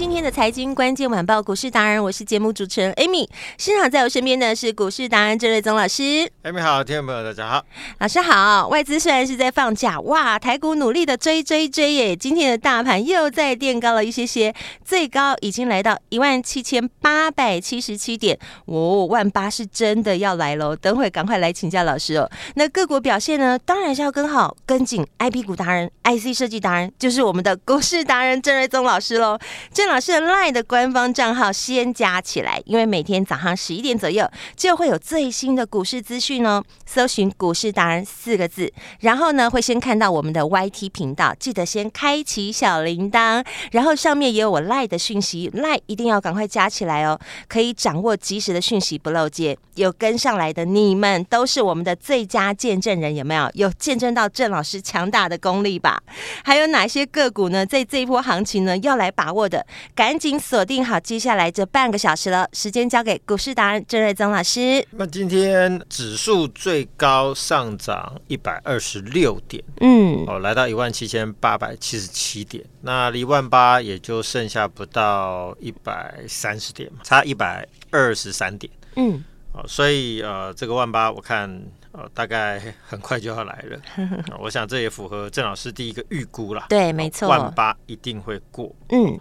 今天的财经关键晚报股市达人，我是节目主持人 Amy。现场在我身边的是股市达人郑瑞宗老师。Amy 好，听众朋友大家好，老师好。外资虽然是在放假，哇，台股努力的追追追耶！今天的大盘又再垫高了一些些，最高已经来到一万七千八百七十七点。哦，万八是真的要来喽！等会赶快来请教老师哦。那各国表现呢？当然是要跟好跟紧 IP 股达人、IC 设计达人，就是我们的股市达人郑瑞宗老师喽。郑老师的 lie 的官方账号先加起来，因为每天早上十一点左右就会有最新的股市资讯哦。搜寻“股市达人”四个字，然后呢会先看到我们的 YT 频道，记得先开启小铃铛，然后上面也有我 lie 的讯息 lie 一定要赶快加起来哦，可以掌握及时的讯息，不漏接。有跟上来的你们都是我们的最佳见证人，有没有？有见证到郑老师强大的功力吧？还有哪些个股呢？在这一波行情呢，要来把握的，赶紧锁定好接下来这半个小时了。时间交给股市达人郑瑞宗老师。那今天指数最高上涨一百二十六点，嗯，哦，来到一万七千八百七十七点，那离万八也就剩下不到一百三十点嘛，差一百二十三点，嗯。哦，所以呃，这个万八我看呃大概很快就要来了，呃，我想这也符合郑老师第一个预估啦。对，没错，万八一定会过。嗯，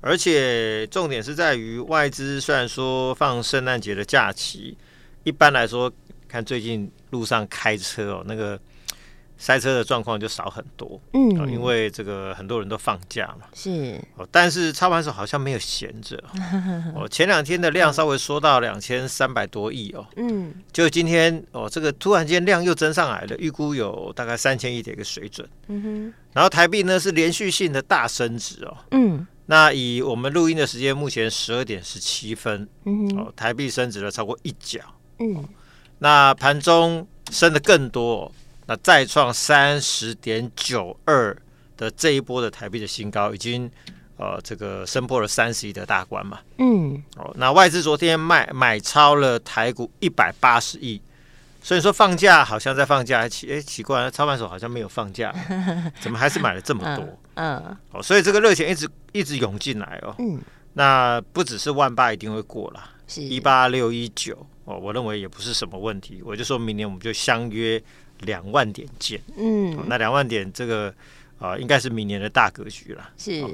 而且重点是在于外资虽然说放圣诞节的假期，一般来说看最近路上开车哦那个。塞车的状况就少很多，嗯，因为这个很多人都放假嘛，是。哦，但是操盘手好像没有闲着，哦，前两天的量稍微缩到两千三百多亿哦，嗯，就今天哦，这个突然间量又增上来了，预估有大概三千亿的一个水准，嗯哼，然后台币呢是连续性的大升值哦，嗯，那以我们录音的时间，目前十二点十七分，嗯，哦，台币升值了超过一角，嗯，那盘中升的更多哦。那再创三十点九二的这一波的台币的新高，已经呃这个升破了三十亿的大关嘛。嗯，哦，那外资昨天卖买超了台股一百八十亿，所以说放假好像在放假，奇哎奇怪，操盘手好像没有放假，怎么还是买了这么多？嗯，嗯哦，所以这个热钱一直一直涌进来哦。嗯，那不只是万八一定会过了，是一八六一九哦，我认为也不是什么问题，我就说明年我们就相约。两万点见，嗯，哦、那两万点这个啊、呃，应该是明年的大格局了。是、哦，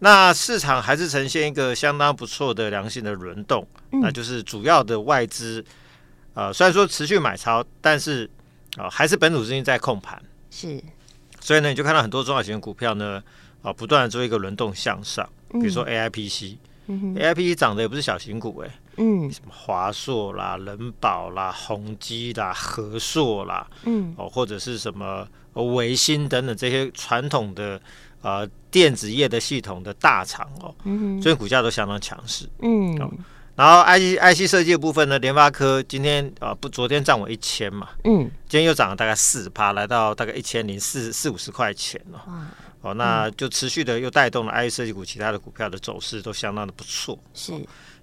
那市场还是呈现一个相当不错的良性的轮动，嗯、那就是主要的外资啊、呃，虽然说持续买超，但是啊、呃，还是本土资金在控盘。是，所以呢，你就看到很多中小型的股票呢，啊、呃，不断的做一个轮动向上，嗯、比如说 AIPC，AIPC、嗯、涨的也不是小型股哎、欸。嗯，什么华硕啦、人保啦、宏基啦、和硕啦，嗯，哦，或者是什么维新等等这些传统的呃电子业的系统的大厂哦，嗯，所以股价都相当强势，嗯，哦，然后 IC IC 设计的部分呢，联发科今天啊、呃、不昨天涨我一千嘛，嗯，今天又涨了大概四趴，来到大概一千零四四五十块钱哦，哇。哦，那就持续的又带动了 IC 设计股其他的股票的走势都相当的不错，是。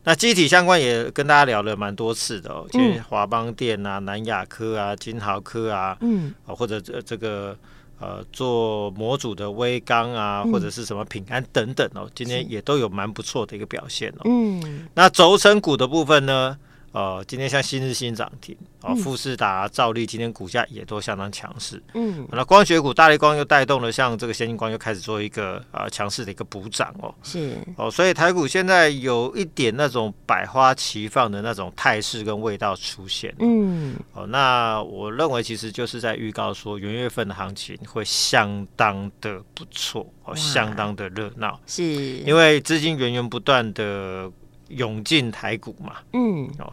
那机体相关也跟大家聊了蛮多次的哦，就华邦电啊、南亚科啊、金豪科啊，嗯，或者这这个呃做模组的微刚啊，或者是什么平安等等哦，今天也都有蛮不错的一个表现哦。嗯，那轴承股的部分呢？呃，今天像新日新涨停，哦，富士达、兆利今天股价也都相当强势。嗯，那光学股大立光又带动了，像这个先进光又开始做一个呃强势的一个补涨哦。是哦，所以台股现在有一点那种百花齐放的那种态势跟味道出现。嗯，哦，那我认为其实就是在预告说，元月份的行情会相当的不错，哦，相当的热闹。是因为资金源源不断的。涌进台股嘛，嗯，哦，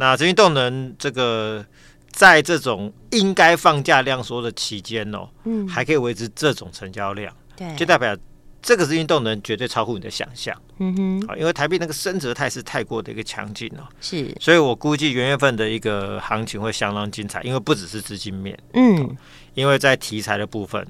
那这些动能这个在这种应该放假量缩的期间哦，嗯，还可以维持这种成交量，对，就代表这个资金动能绝对超乎你的想象，嗯哼，啊，因为台币那个升值态势太过的一个强劲哦，是，所以我估计元月份的一个行情会相当精彩，因为不只是资金面，嗯，因为在题材的部分。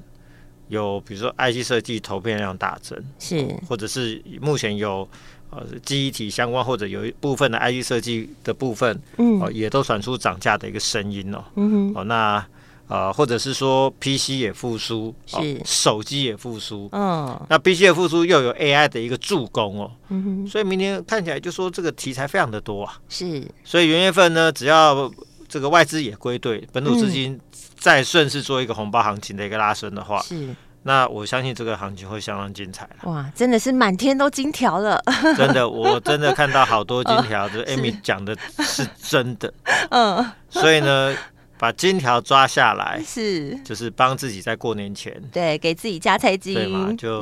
有比如说 IC 设计投片量大增，是，或者是目前有呃记忆体相关，或者有一部分的 IC 设计的部分，嗯，哦，也都传出涨价的一个声音哦，嗯哼，哦，那呃，或者是说 PC 也复苏，是，哦、手机也复苏，嗯，那 PC 的复苏又有 AI 的一个助攻哦，嗯哼，所以明年看起来就说这个题材非常的多啊，是，所以元月份呢，只要这个外资也归队，本土资金、嗯。再顺势做一个红包行情的一个拉升的话，是，那我相信这个行情会相当精彩了。哇，真的是满天都金条了！真的，我真的看到好多金条，就 是 Amy 讲的是真的。嗯，所以呢，把金条抓下来，是，就是帮自己在过年前，对，给自己加菜金，对嘛？就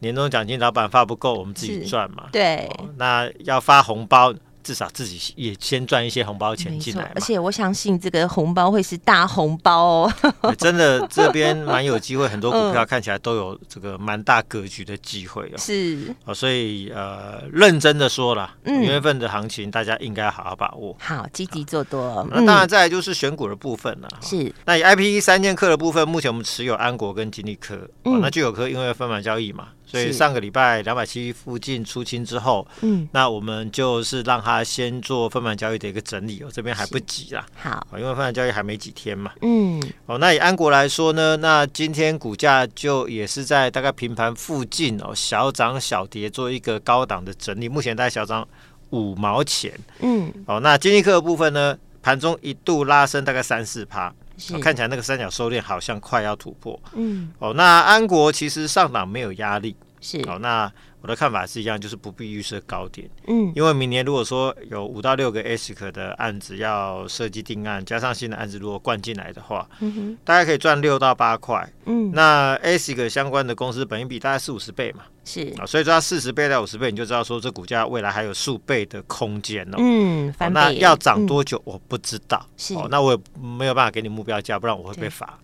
年终奖金老板发不够，我们自己赚嘛。对，那要发红包。至少自己也先赚一些红包钱进来，而且我相信这个红包会是大红包哦。真的，这边蛮有机会，很多股票看起来都有这个蛮大格局的机会哦。是哦，所以呃，认真的说了，五月份的行情大家应该好好把握，好积极做多。那当然，再来就是选股的部分了。是，那以 IPE 三剑客的部分，目前我们持有安国跟金利科。哦，那聚友科因为分盘交易嘛。所以上个礼拜两百七附近出清之后，嗯，那我们就是让他先做分盘交易的一个整理哦，这边还不急啦。好，因为分盘交易还没几天嘛。嗯，哦，那以安国来说呢，那今天股价就也是在大概平盘附近哦，小涨小跌，做一个高档的整理。目前大概小涨五毛钱。嗯，哦，那金立科的部分呢，盘中一度拉升大概三四趴。哦、看起来那个三角收敛好像快要突破，嗯，哦，那安国其实上档没有压力，是，哦，那我的看法是一样，就是不必预设高点，嗯，因为明年如果说有五到六个 ASIC 的案子要设计定案，加上新的案子如果灌进来的话，嗯哼，大概可以赚六到八块，嗯，那 ASIC 相关的公司本益比大概四五十倍嘛。是。啊，所以说它四十倍到五十倍，你就知道说这股价未来还有数倍的空间哦。嗯，那要涨多久我不知道。是。哦，那我也没有办法给你目标价，不然我会被罚。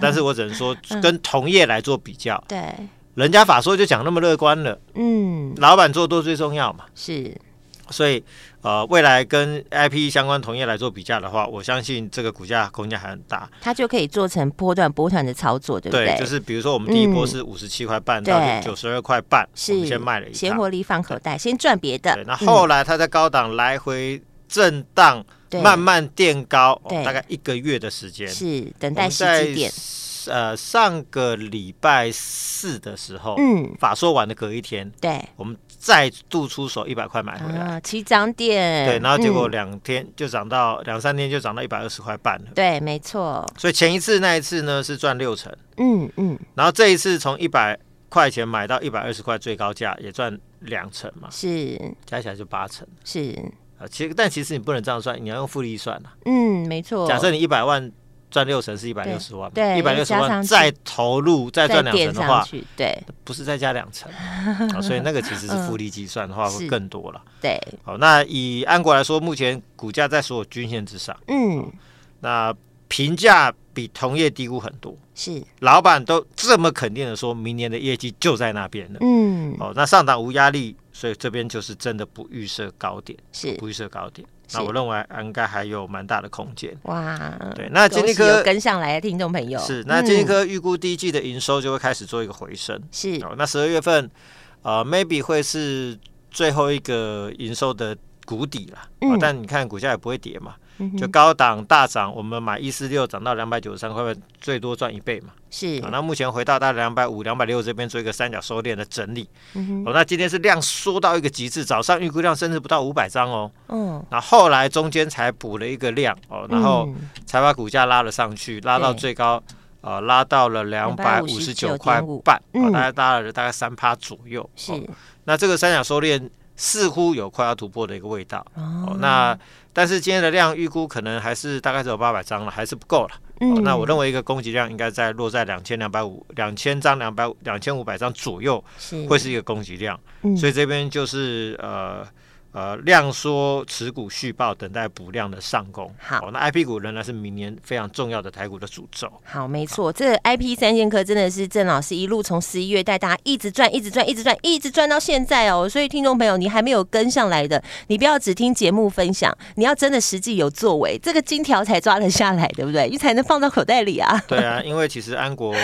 但是我只能说 跟同业来做比较。对，人家法说就讲那么乐观了。嗯，老板做多最重要嘛。是。所以，呃，未来跟 IP 相关同业来做比较的话，我相信这个股价空间还很大。它就可以做成波段波段的操作，对不对？对，就是比如说我们第一波是五十七块半到九十二块半，是先卖了一些，先获利放口袋，先赚别的。那后来它在高档来回震荡，慢慢垫高，大概一个月的时间，是等待时机点。呃，上个礼拜四的时候，嗯，法说完的隔一天，对，我们。再度出手一百块买回来，起涨点，对，然后结果两天就涨到两三天就涨到一百二十块半了，对，没错。所以前一次那一次呢是赚六成，嗯嗯，然后这一次从一百块钱买到一百二十块最高价也赚两成嘛，是。加起来就八成，是啊，其实但其实你不能这样算，你要用复利算啊，嗯，没错。假设你一百万。赚六成是一百六十万，对，一百六十万再投入再赚两成的话，对，不是再加两成啊，所以那个其实是复利计算的话会更多了。对，好，那以安国来说，目前股价在所有均线之上，嗯，那评价比同业低估很多，是，老板都这么肯定的说，明年的业绩就在那边了，嗯，哦，那上档无压力，所以这边就是真的不预设高点，是不预设高点。那我认为应该还有蛮大的空间。哇，对，那金立科跟上来的听众朋友是，那金立科预估第一季的营收就会开始做一个回升。是，那十二月份，呃，maybe 会是最后一个营收的谷底了。嗯，但你看股价也不会跌嘛。就高档大涨，我们买一四六涨到两百九十三块半，最多赚一倍嘛。是，那目前回到大概两百五、两百六这边做一个三角收敛的整理。嗯哼，哦，那今天是量缩到一个极致，早上预估量甚至不到五百张哦。嗯，那后来中间才补了一个量哦，然后才把股价拉了上去，拉到最高，呃，拉到了两百五十九块半，哦，大概拉了大概三趴左右。是，那这个三角收敛似乎有快要突破的一个味道。哦，那。但是今天的量预估可能还是大概只有八百张了，还是不够了。那我认为一个供给量应该在落在两千两百五、两千张、两百两千五百张左右，会是一个供给量。嗯、所以这边就是呃呃，量缩持股续报，等待补量的上攻。好，哦，那 I P 股仍然是明年非常重要的台股的主轴。好，没错，这 I P 三剑客真的是郑老师一路从十一月带大家一直赚，一直赚，一直赚，一直赚到现在哦。所以听众朋友，你还没有跟上来的，你不要只听节目分享，你要真的实际有作为，这个金条才抓得下来，对不对？你才能放到口袋里啊。对啊，因为其实安国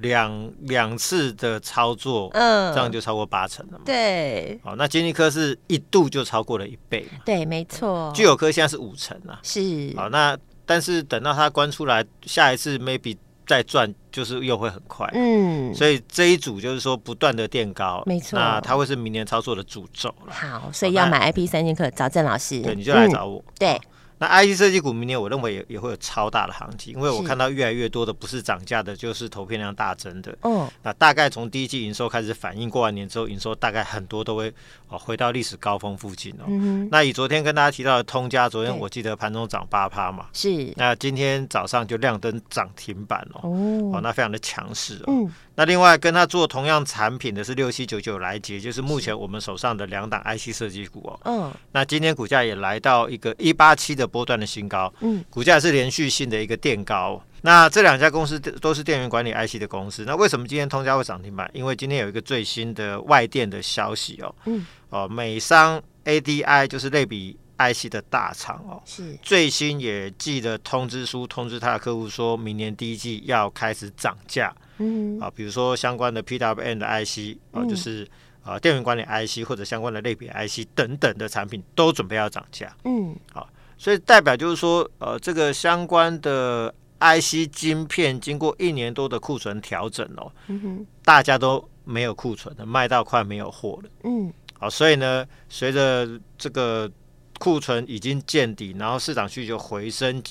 两两次的操作，嗯，这样就超过八成了嘛。对，好，那金立科是一度就超过了一倍。对，没错。聚友科现在是五成啊，是。好，那但是等到它关出来，下一次 maybe 再赚，就是又会很快。嗯。所以这一组就是说不断的垫高，没错。那它会是明年操作的主轴了。好，所以要买 IP 三剑客，找郑老师。对，你就来找我。嗯、对。那 IC 设计股明年我认为也也会有超大的行情，因为我看到越来越多的不是涨价的，就是投片量大增的。哦，那大概从第一季营收开始反映，过完年之后营收大概很多都会哦回到历史高峰附近哦。嗯、那以昨天跟大家提到的通家，昨天我记得盘中涨八趴嘛，是。那今天早上就亮灯涨停板哦，哦，那非常的强势哦。嗯那另外跟他做同样产品的是六七九九来捷，就是目前我们手上的两档 IC 设计股哦。嗯。那今天股价也来到一个一八七的波段的新高。嗯。股价是连续性的一个垫高。那这两家公司都是电源管理 IC 的公司。那为什么今天通家会涨停板？因为今天有一个最新的外电的消息哦。嗯。哦，美商 ADI 就是类比 IC 的大厂哦。是。最新也寄了通知书通知他的客户，说明年第一季要开始涨价。嗯啊，比如说相关的 PWM 的 IC 啊，就是啊电源管理 IC 或者相关的类别 IC 等等的产品都准备要涨价。嗯，好，所以代表就是说，呃，这个相关的 IC 晶片经过一年多的库存调整哦，嗯，大家都没有库存的，卖到快没有货了。嗯，好，所以呢，随着这个库存已经见底，然后市场需求回升。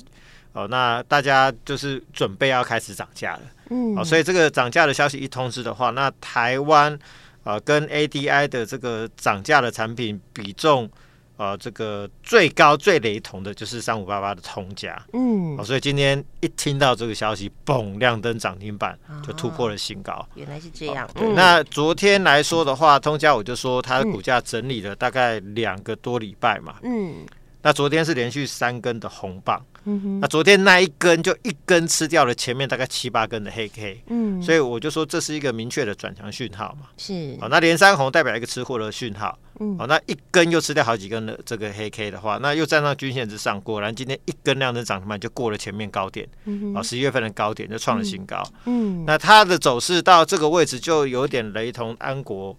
哦，那大家就是准备要开始涨价了，嗯，哦，所以这个涨价的消息一通知的话，那台湾呃跟 ADI 的这个涨价的产品比重，呃，这个最高最雷同的就是三五八八的通家，嗯，哦，所以今天一听到这个消息，嘣，亮灯涨停板就突破了新高，哦，原来是这样。哦，对，嗯，那昨天来说的话，通家我就说它的股价整理了大概两个多礼拜嘛，嗯。那昨天是连续三根的红棒，嗯哼，那昨天那一根就一根吃掉了前面大概七八根的黑 K，嗯，所以我就说这是一个明确的转强讯号嘛，是，哦，那连三红代表一个吃货的讯号，嗯，哦，那一根又吃掉好几根的这个黑 K 的话，那又站上均线之上，果然今天一根量的涨停板就过了前面高点，嗯哼，啊，十一月份的高点就创了新高，嗯，那它的走势到这个位置就有点雷同安国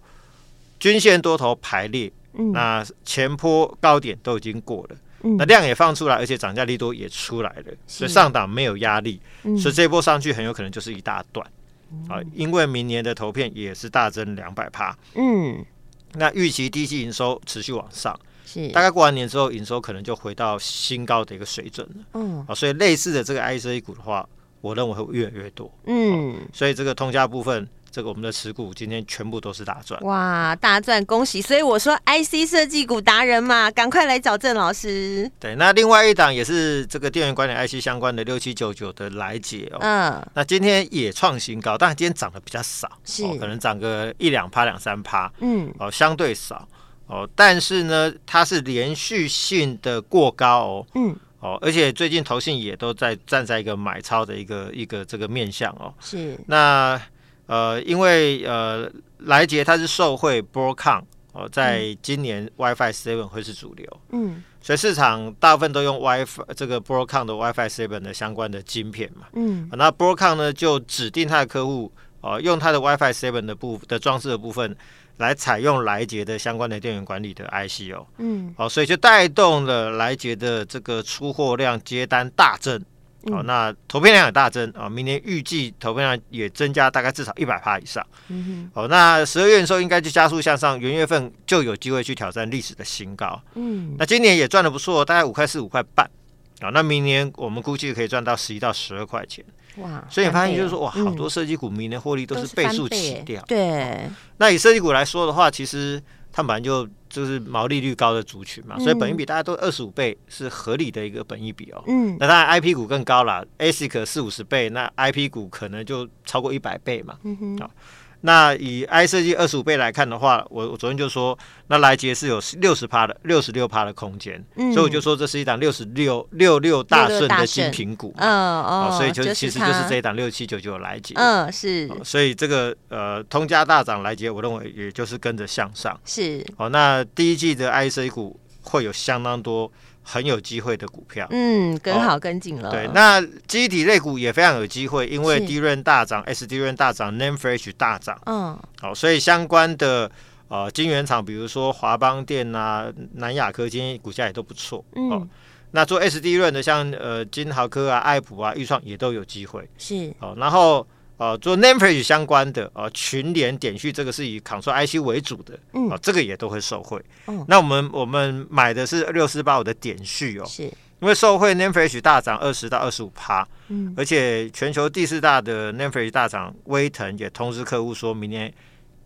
均线多头排列。嗯、那前坡高点都已经过了，嗯、那量也放出来，而且涨价力度也出来了，所以上档没有压力，嗯、所以这一波上去很有可能就是一大段，嗯、啊，因为明年的投片也是大增两百趴，嗯，那预期第一季营收持续往上，是。大概过完年之后营收可能就回到新高的一个水准了，嗯，啊，所以类似的这个 IC 股的话，我认为会越来越多，嗯、啊，所以这个通家部分。这个我们的持股今天全部都是大赚，哇，大赚，恭喜！所以我说 IC 设计股达人嘛，赶快来找郑老师。对，那另外一档也是这个电源管理 IC 相关的六七九九的来解哦，嗯，那今天也创新高，但今天涨得比较少，是、哦、可能涨个一两趴、两三趴，嗯，哦，相对少哦，但是呢，它是连续性的过高哦，嗯，哦，而且最近投信也都在站在一个买超的一个一个这个面向哦，是。那。呃，因为呃，莱捷它是受惠 Broadcom 哦，在今年 WiFi Seven 会是主流，嗯，所以市场大部分都用 WiFi 这个 Broadcom 的 WiFi Seven 的相关的晶片嘛，嗯，那 Broadcom 呢就指定它的客户哦、呃，用它的 WiFi Seven 的部的装置的部分来采用莱捷的相关的电源管理的 IC 哦，嗯，哦，所以就带动了莱捷的这个出货量接单大增。哦，那投片量也大增啊！明年预计投片量也增加大概至少一百趴以上。嗯哼。哦，那十二月的时候应该就加速向上，元月份就有机会去挑战历史的新高。嗯。那今年也赚的不错，大概五块四、五块半。啊，那明年我们估计可以赚到十一到十二块钱。哇！所以你发现就是说，哇，好多设计股明年获利都是倍数起掉。对。那以设计股来说的话，其实。它本来就就是毛利率高的族群嘛，嗯、所以本益比大家都二十五倍是合理的一个本益比哦。嗯，那当然 I P 股更高了，ASIC 四五十倍，那 I P 股可能就超过一百倍嘛。嗯哼，好，那以 I 设计二十五倍来看的话，我我昨天就说，那来杰是有六十趴的六十六趴的空间，嗯、所以我就说这是一档六十六六六大顺的新品股，嗯哦，所以就其实就是这一档六七九九来杰，嗯是，所以这个呃通家大涨来杰，我认为也就是跟着向上，是，哦，那第一季的 I 设计股会有相当多。很有机会的股票，嗯，跟好跟紧了。对，那记忆体类股也非常有机会，因为 DRAM 大涨，SDRAM 大涨，NAND Flash 大涨，嗯，好，所以相关的呃晶圆厂，比如说华邦电啊、南亚科，今天股价也都不错，嗯，那做 SDRAM 的，像呃金豪科啊、爱普啊、裕创也都有机会，是，哦，然后。呃，做 NAND Flash 相关的，呃，群联、点序这个是以 Control IC 为主的，嗯，这个也都会受惠。嗯，那我们我们买的是六四八五的点序哦，是，因为受惠 NAND Flash 大涨二十到二十五趴，嗯，而且全球第四大的 NAND Flash 大涨，威腾也通知客户说明年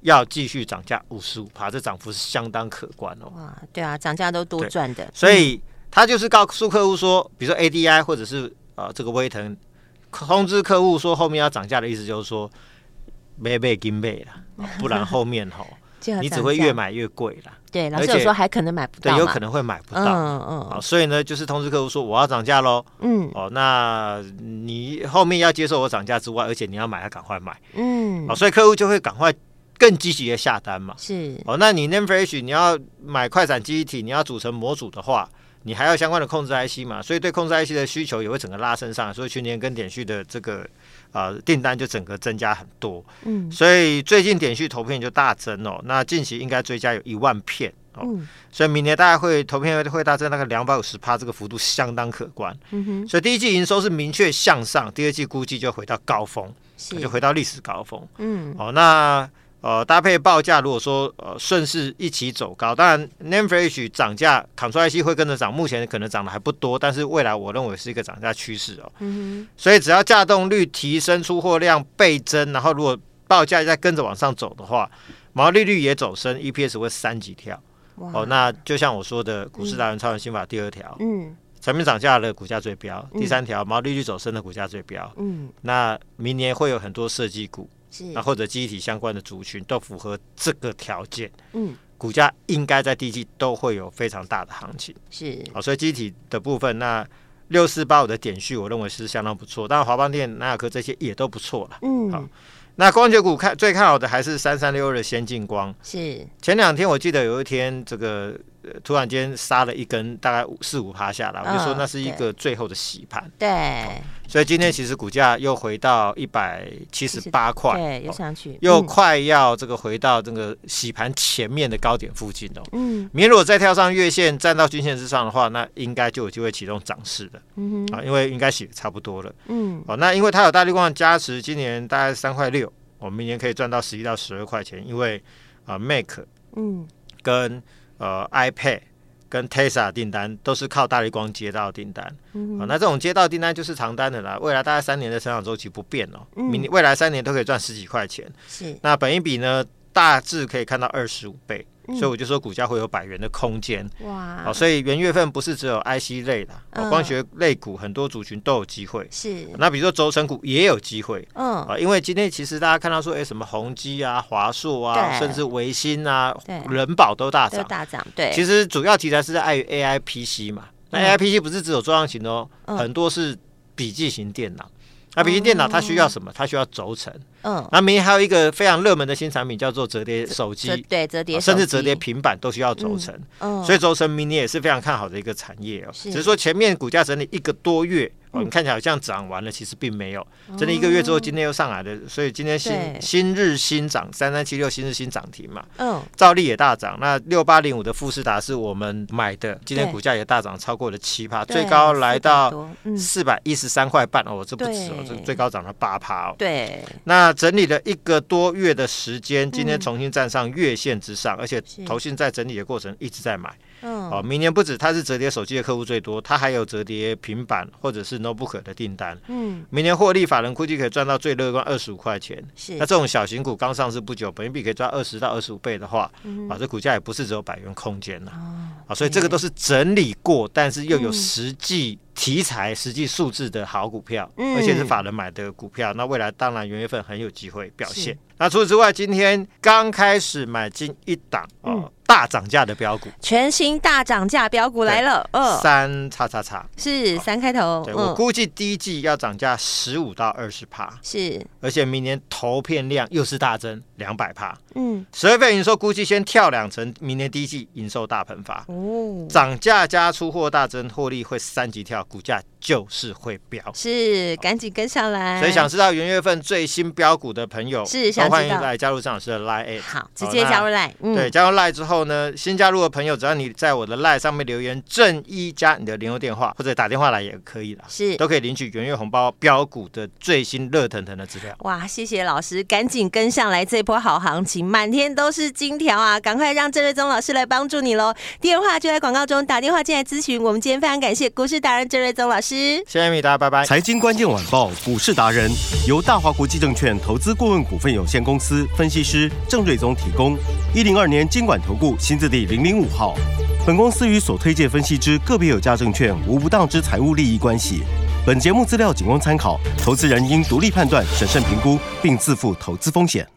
要继续涨价五十五趴，这涨幅是相当可观哦。哇，对啊，涨价都多赚的，所以他就是告诉客户说，比如说 ADI 或者是呃这个威腾。通知客户说后面要涨价的意思就是说，没被跟备了，不然后面吼，你只会越买越贵了。对，老师有说还可能买不到，对，有可能会买不到。嗯嗯。啊，所以呢，就是通知客户说我要涨价喽。嗯。哦，那你后面要接受我涨价之外，而且你要买，要赶快买。嗯。哦，所以客户就会赶快更积极的下单嘛。是。哦，那你 n a m e f r e s h 你要买快闪记忆体，你要组成模组的话。你还要相关的控制 IC 嘛，所以对控制 IC 的需求也会整个拉升上，所以去年跟点序的这个啊、呃、订单就整个增加很多。嗯，所以最近点序投片就大增哦，那近期应该追加有一万片哦，嗯、所以明年大概会投片会大增那个两百五十趴，这个幅度相当可观。嗯哼，所以第一季营收是明确向上，第二季估计就回到高峰，就回到历史高峰。嗯，哦那。呃，搭配报价，如果说呃顺势一起走高，当然 Name Flash 涨价，Control IC 会跟着涨，目前可能涨的还不多，但是未来我认为是一个涨价趋势哦。所以只要价动率提升，出货量倍增，然后如果报价再跟着往上走的话，毛利率也走升，EPS 会三级跳。哦，那就像我说的，股市达人超人心法第二条，嗯，产品涨价的股价最飙，嗯、第三条毛利率走升的股价最飙。嗯，那明年会有很多设计股。那或者记忆体相关的族群都符合这个条件，嗯，股价应该在第一季都会有非常大的行情，是，好，所以记忆体的部分，那六四八五的点序，我认为是相当不错，当然华邦电、南亚科这些也都不错了，嗯，好，那光学股看最看好的还是三三六二的先进光，是，前两天我记得有一天这个。突然间杀了一根，大概五四五趴下来，我就说那是一个最后的洗盘。对，所以今天其实股价又回到一百七十八块，对，又上去，又快要这个回到这个洗盘前面的高点附近哦。嗯，明天如果再跳上月线，站到均线之上的话，那应该就有机会启动涨势的。嗯哼，啊，因为应该洗差不多了。嗯，哦，那因为它有大立光的加持，今年大概三块六，我们明年可以赚到十一到十二块钱，因为啊，Make 嗯，跟呃，iPad 跟 Tesla 订单都是靠大力光接到订单，嗯那这种接到订单就是长单的啦。未来大概三年的成长周期不变哦，嗯，明未来三年都可以赚十几块钱。是，那本一笔呢，大致可以看到二十五倍。所以我就说股价会有百元的空间哇！好，所以元月份不是只有 IC 类的，光学类股很多族群都有机会。是，那比如说轴承股也有机会。嗯啊，因为今天其实大家看到说，哎，什么宏基啊、华硕啊，甚至维新啊、人保都大涨，大涨。对，其实主要题材是在于 AI PC 嘛。那 AI PC 不是只有桌上型哦，很多是笔记型电脑。那笔记电脑它需要什么？它需要轴承。嗯，那明年还有一个非常热门的新产品叫做折叠手机，对，折叠，甚至折叠平板都需要轴承。嗯，所以轴承明年也是非常看好的一个产业哦。只是说前面股价整理一个多月。我们看起来好像涨完了，其实并没有。整理一个月之后，今天又上来了，所以今天新新日新涨三三七六，新日新涨停嘛。嗯。照例也大涨，那六八零五的富士达是我们买的，今天股价也大涨超过了七趴，最高来到四百一十三块半哦，这不止哦，这最高涨了八趴哦。对。那整理了一个多月的时间，今天重新站上月线之上，而且投信在整理的过程一直在买。嗯。哦，明年不止它是折叠手机的客户最多，它还有折叠平板或者是。notebook 的订单，嗯，明年获利法人估计可以赚到最乐观二十五块钱。是，那这种小型股刚上市不久，本益比可以赚二十到二十五倍的话，嗯、啊，这股价也不是只有百元空间了，哦、啊，所以这个都是整理过，但是又有实际。题材实际数字的好股票，而且是法人买的股票，那未来当然元月份很有机会表现。那除此之外，今天刚开始买进一档哦。嗯大涨价的标股，全新大涨价标股来了，二三叉叉叉是三开头。对，我估计第一季要涨价十五到二十趴，是，而且明年投片量又是大增两百趴。嗯，十月份营收估计先跳两成，明年第一季营收大喷发。哦，涨价加出货大增，获利会三级跳，股价就是会飙。是，赶紧跟上来。所以想知道元月份最新标股的朋友，是想欢迎来加入张老师的 Line。好，直接加入 Line。对，加入 Line 之后。后呢，新加入的朋友，只要你在我的 LINE 上面留言“正一”加你的联络电话，或者打电话来也可以啦，是都可以领取元月红包标股的最新热腾腾的资料。哇，谢谢老师，赶紧跟上来这波好行情，满天都是金条啊！赶快让郑瑞宗老师来帮助你喽，电话就在广告中，打电话进来咨询。我们今天非常感谢股市达人郑瑞宗老师，谢谢米达，拜拜。财经关键晚报股市达人由大华国际证券投资顾问股份有限公司分析师郑瑞宗提供，一零二年经管投顾新字第零。零五号，本公司与所推介分析之个别有价证券无不当之财务利益关系。本节目资料仅供参考，投资人应独立判断、审慎评估，并自负投资风险。